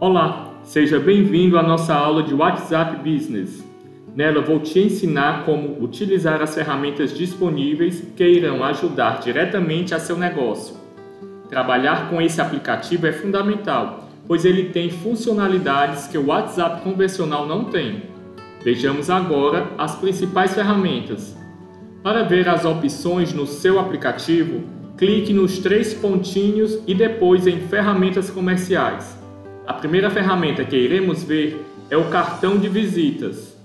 Olá, seja bem-vindo à nossa aula de WhatsApp Business. Nela vou te ensinar como utilizar as ferramentas disponíveis que irão ajudar diretamente a seu negócio. Trabalhar com esse aplicativo é fundamental, pois ele tem funcionalidades que o WhatsApp convencional não tem. Vejamos agora as principais ferramentas. Para ver as opções no seu aplicativo, clique nos três pontinhos e depois em Ferramentas Comerciais. A primeira ferramenta que iremos ver é o cartão de visitas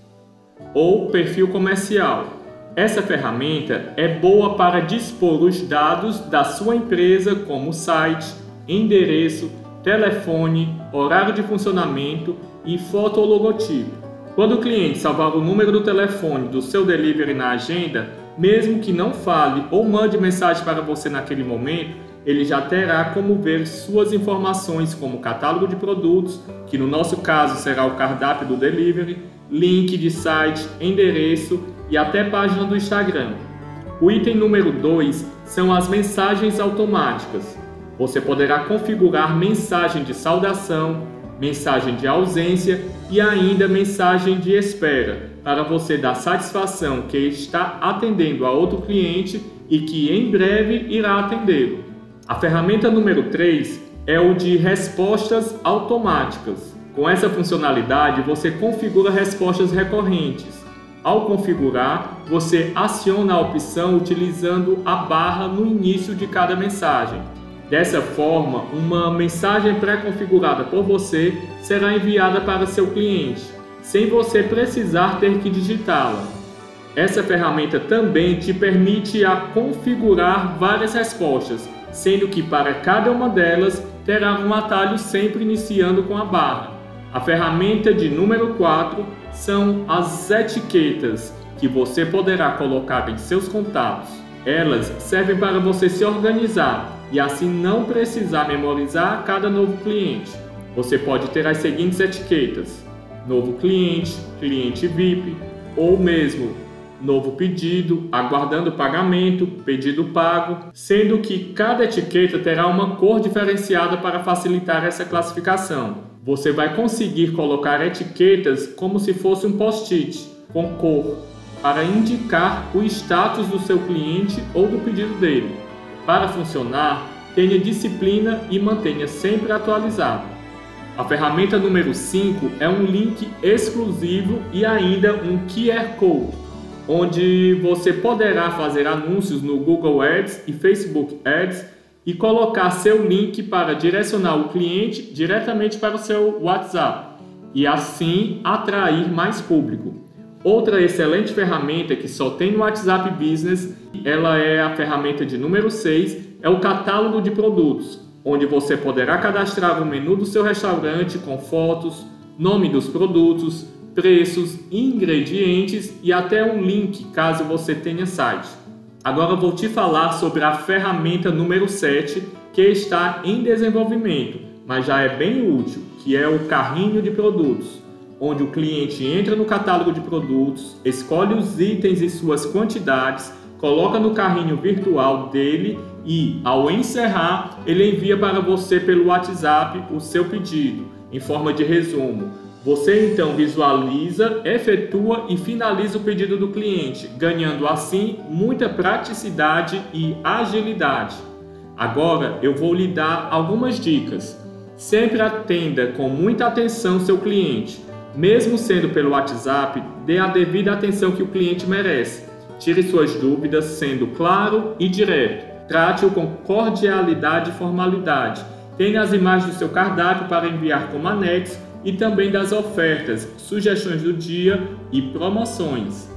ou perfil comercial. Essa ferramenta é boa para dispor os dados da sua empresa, como site, endereço, telefone, horário de funcionamento e foto ou logotipo. Quando o cliente salvar o número do telefone do seu delivery na agenda, mesmo que não fale ou mande mensagem para você naquele momento, ele já terá como ver suas informações como catálogo de produtos, que no nosso caso será o cardápio do delivery, link de site, endereço e até página do Instagram. O item número 2 são as mensagens automáticas. Você poderá configurar mensagem de saudação, mensagem de ausência e ainda mensagem de espera, para você dar satisfação que está atendendo a outro cliente e que em breve irá atendê-lo. A ferramenta número 3 é o de respostas automáticas. Com essa funcionalidade, você configura respostas recorrentes. Ao configurar, você aciona a opção utilizando a barra no início de cada mensagem. Dessa forma, uma mensagem pré-configurada por você será enviada para seu cliente, sem você precisar ter que digitá-la. Essa ferramenta também te permite a configurar várias respostas, sendo que para cada uma delas terá um atalho sempre iniciando com a barra. A ferramenta de número 4 são as etiquetas, que você poderá colocar em seus contatos. Elas servem para você se organizar e assim não precisar memorizar cada novo cliente. Você pode ter as seguintes etiquetas: novo cliente, cliente VIP ou mesmo novo pedido, aguardando pagamento, pedido pago, sendo que cada etiqueta terá uma cor diferenciada para facilitar essa classificação. Você vai conseguir colocar etiquetas como se fosse um post-it com cor para indicar o status do seu cliente ou do pedido dele. Para funcionar, tenha disciplina e mantenha sempre atualizado. A ferramenta número 5 é um link exclusivo e ainda um QR Code onde você poderá fazer anúncios no Google Ads e Facebook Ads e colocar seu link para direcionar o cliente diretamente para o seu WhatsApp e assim atrair mais público. Outra excelente ferramenta que só tem no WhatsApp Business, ela é a ferramenta de número 6, é o catálogo de produtos, onde você poderá cadastrar o menu do seu restaurante com fotos, nome dos produtos, preços, ingredientes e até um link caso você tenha site. Agora vou te falar sobre a ferramenta número 7 que está em desenvolvimento, mas já é bem útil, que é o carrinho de produtos, onde o cliente entra no catálogo de produtos, escolhe os itens e suas quantidades, coloca no carrinho virtual dele e, ao encerrar, ele envia para você pelo WhatsApp o seu pedido, em forma de resumo você então visualiza, efetua e finaliza o pedido do cliente, ganhando assim muita praticidade e agilidade. Agora eu vou lhe dar algumas dicas. Sempre atenda com muita atenção seu cliente. Mesmo sendo pelo WhatsApp, dê a devida atenção que o cliente merece. Tire suas dúvidas sendo claro e direto. Trate-o com cordialidade e formalidade. Tenha as imagens do seu cardápio para enviar como anexo e também das ofertas, sugestões do dia e promoções.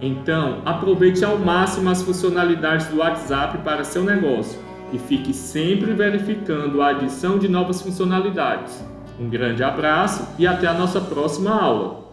Então, aproveite ao máximo as funcionalidades do WhatsApp para seu negócio e fique sempre verificando a adição de novas funcionalidades. Um grande abraço e até a nossa próxima aula!